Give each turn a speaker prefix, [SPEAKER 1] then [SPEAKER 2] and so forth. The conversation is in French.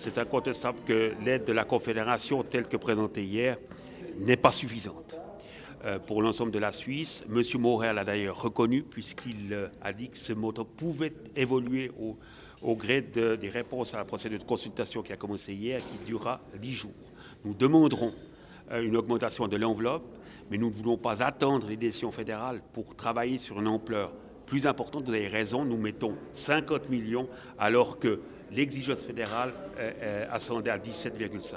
[SPEAKER 1] c'est incontestable que l'aide de la Confédération telle que présentée hier n'est pas suffisante. Euh, pour l'ensemble de la Suisse. M. Morel l'a d'ailleurs reconnu puisqu'il euh, a dit que ce montant pouvait évoluer au, gré des réponses à la procédure de consultation qui a commencé hier et qui durera dix jours. Nous demanderons euh, une augmentation de l'enveloppe, mais nous ne voulons pas attendre les décisions fédérales pour travailler sur une ampleur plus importante. Vous avez raison, nous mettons 50 millions alors que l'exigence fédérale ascendait à 17,5.